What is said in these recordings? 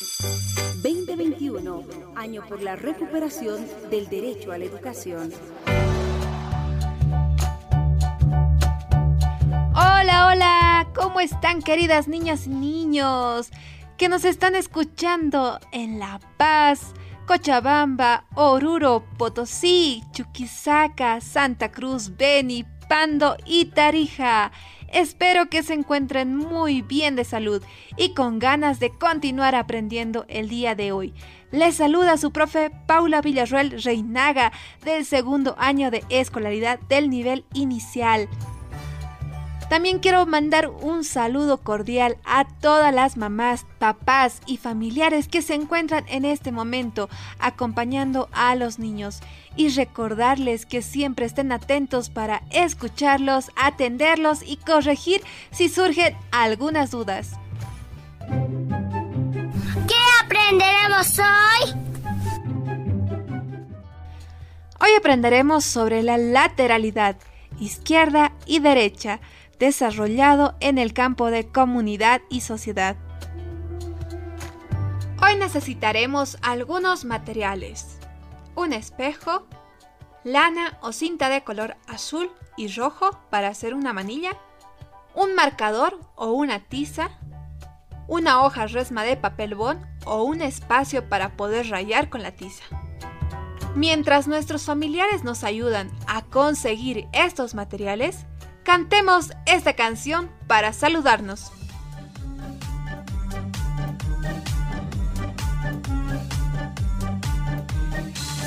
2021, año por la recuperación del derecho a la educación. Hola, hola, ¿cómo están queridas niñas y niños que nos están escuchando en La Paz, Cochabamba, Oruro, Potosí, Chuquisaca, Santa Cruz, Beni, Pando y Tarija? Espero que se encuentren muy bien de salud y con ganas de continuar aprendiendo el día de hoy. Les saluda su profe Paula Villarruel Reinaga del segundo año de escolaridad del nivel inicial. También quiero mandar un saludo cordial a todas las mamás, papás y familiares que se encuentran en este momento acompañando a los niños y recordarles que siempre estén atentos para escucharlos, atenderlos y corregir si surgen algunas dudas. ¿Qué aprenderemos hoy? Hoy aprenderemos sobre la lateralidad, izquierda y derecha desarrollado en el campo de comunidad y sociedad. Hoy necesitaremos algunos materiales. Un espejo, lana o cinta de color azul y rojo para hacer una manilla, un marcador o una tiza, una hoja resma de papel bond o un espacio para poder rayar con la tiza. Mientras nuestros familiares nos ayudan a conseguir estos materiales, Cantemos esta canción para saludarnos.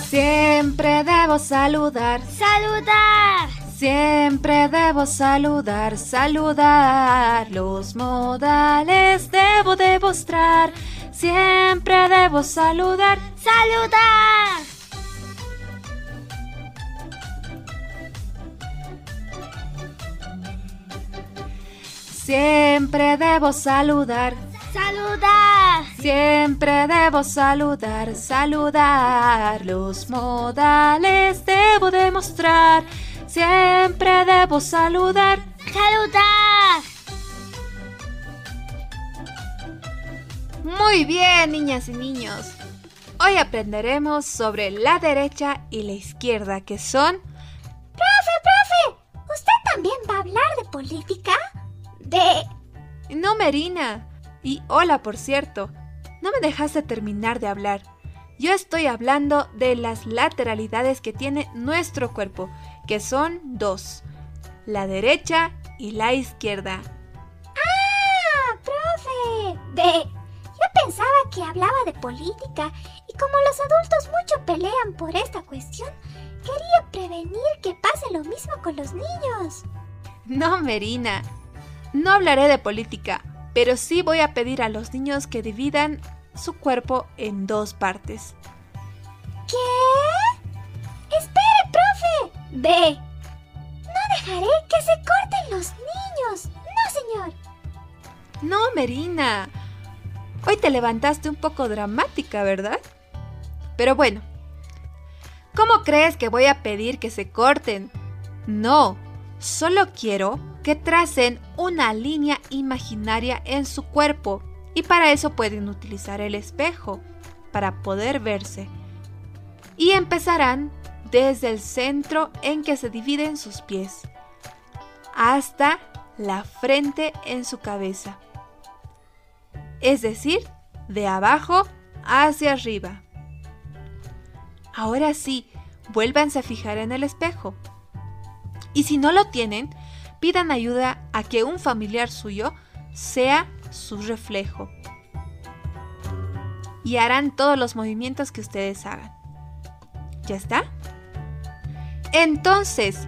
Siempre debo saludar. Saludar. Siempre debo saludar, saludar. Los modales debo demostrar. Siempre debo saludar. Saludar. Siempre debo saludar. Saludar. Siempre debo saludar, saludar. Los modales debo demostrar. Siempre debo saludar. Saludar. Muy bien, niñas y niños. Hoy aprenderemos sobre la derecha y la izquierda, que son... Profe, profe, ¿usted también va a hablar de política? No, Merina. Y hola, por cierto. No me dejaste terminar de hablar. Yo estoy hablando de las lateralidades que tiene nuestro cuerpo, que son dos. La derecha y la izquierda. ¡Ah! ¡Profe! De... Yo pensaba que hablaba de política y como los adultos mucho pelean por esta cuestión, quería prevenir que pase lo mismo con los niños. No, Merina. No hablaré de política, pero sí voy a pedir a los niños que dividan su cuerpo en dos partes. ¿Qué? Espere, profe. B. No dejaré que se corten los niños. No, señor. No, Merina. Hoy te levantaste un poco dramática, ¿verdad? Pero bueno, ¿cómo crees que voy a pedir que se corten? No, solo quiero que tracen una línea imaginaria en su cuerpo y para eso pueden utilizar el espejo para poder verse. Y empezarán desde el centro en que se dividen sus pies hasta la frente en su cabeza. Es decir, de abajo hacia arriba. Ahora sí, vuélvanse a fijar en el espejo. Y si no lo tienen, pidan ayuda a que un familiar suyo sea su reflejo. Y harán todos los movimientos que ustedes hagan. ¿Ya está? Entonces,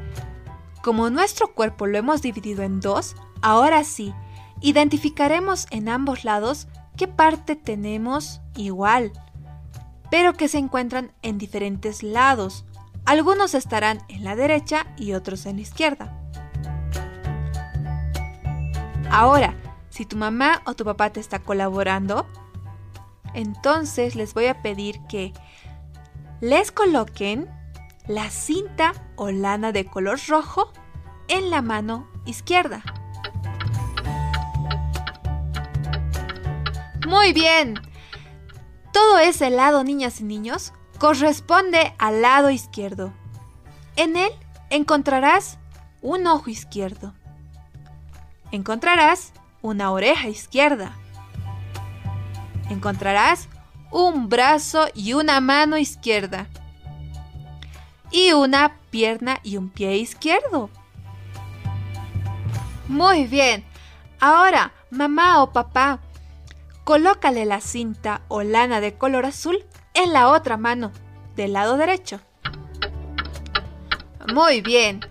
como nuestro cuerpo lo hemos dividido en dos, ahora sí, identificaremos en ambos lados qué parte tenemos igual, pero que se encuentran en diferentes lados. Algunos estarán en la derecha y otros en la izquierda. Ahora, si tu mamá o tu papá te está colaborando, entonces les voy a pedir que les coloquen la cinta o lana de color rojo en la mano izquierda. Muy bien. Todo ese lado, niñas y niños, corresponde al lado izquierdo. En él encontrarás un ojo izquierdo. Encontrarás una oreja izquierda. Encontrarás un brazo y una mano izquierda. Y una pierna y un pie izquierdo. Muy bien. Ahora, mamá o papá, colócale la cinta o lana de color azul en la otra mano, del lado derecho. Muy bien.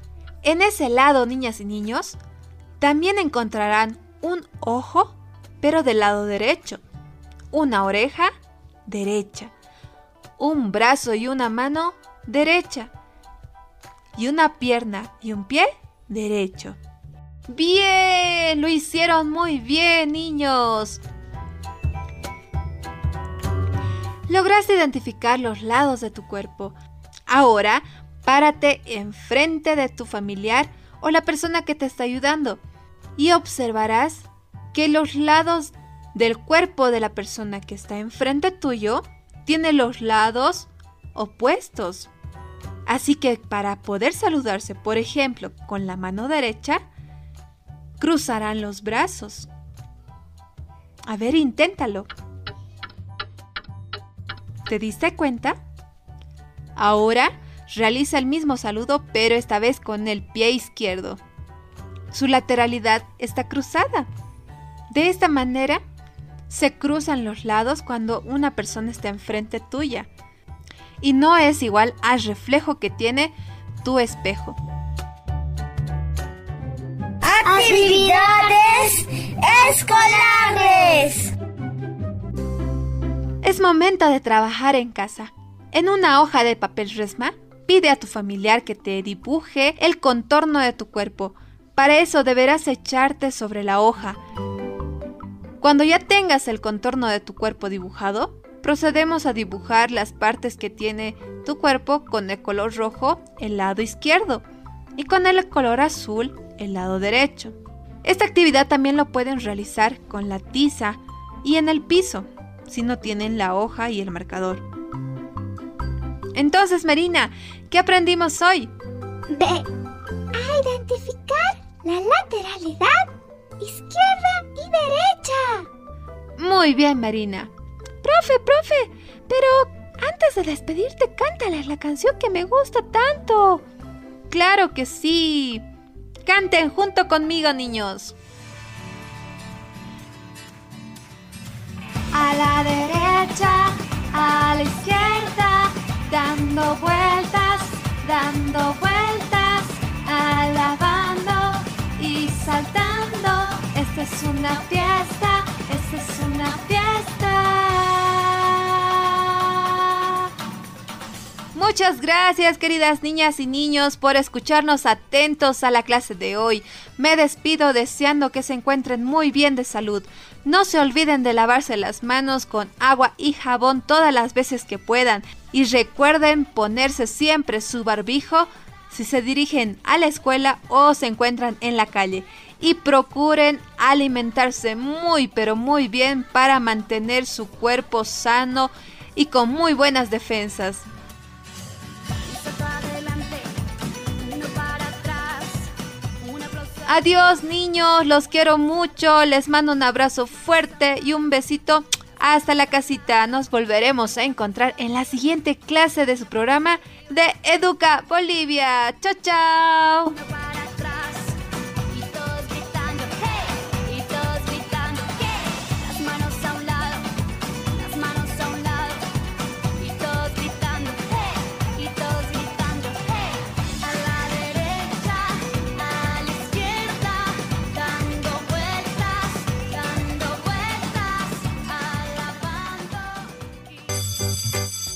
En ese lado, niñas y niños, también encontrarán un ojo, pero del lado derecho, una oreja derecha, un brazo y una mano derecha, y una pierna y un pie derecho. Bien, lo hicieron muy bien, niños. Lograste identificar los lados de tu cuerpo. Ahora, párate enfrente de tu familiar o la persona que te está ayudando y observarás que los lados del cuerpo de la persona que está enfrente tuyo tiene los lados opuestos. Así que para poder saludarse, por ejemplo, con la mano derecha, cruzarán los brazos. A ver, inténtalo. ¿Te diste cuenta? Ahora realiza el mismo saludo, pero esta vez con el pie izquierdo. Su lateralidad está cruzada. De esta manera, se cruzan los lados cuando una persona está enfrente tuya. Y no es igual al reflejo que tiene tu espejo. Actividades escolares. Es momento de trabajar en casa. En una hoja de papel resma, pide a tu familiar que te dibuje el contorno de tu cuerpo. Para eso deberás echarte sobre la hoja. Cuando ya tengas el contorno de tu cuerpo dibujado, procedemos a dibujar las partes que tiene tu cuerpo con el color rojo el lado izquierdo y con el color azul el lado derecho. Esta actividad también lo pueden realizar con la tiza y en el piso si no tienen la hoja y el marcador. Entonces, Marina, ¿qué aprendimos hoy? De a identificar la lateralidad izquierda y derecha. Muy bien, Marina. Profe, profe, pero antes de despedirte, cántales la canción que me gusta tanto. Claro que sí. Canten junto conmigo, niños. A la derecha, a la izquierda, dando vueltas, dando vueltas, alabando y saltando. Esta es una fiesta, esta es una fiesta. Muchas gracias queridas niñas y niños por escucharnos atentos a la clase de hoy. Me despido deseando que se encuentren muy bien de salud. No se olviden de lavarse las manos con agua y jabón todas las veces que puedan. Y recuerden ponerse siempre su barbijo si se dirigen a la escuela o se encuentran en la calle. Y procuren alimentarse muy pero muy bien para mantener su cuerpo sano y con muy buenas defensas. Adiós niños, los quiero mucho, les mando un abrazo fuerte y un besito hasta la casita. Nos volveremos a encontrar en la siguiente clase de su programa de Educa Bolivia. Chao, chao.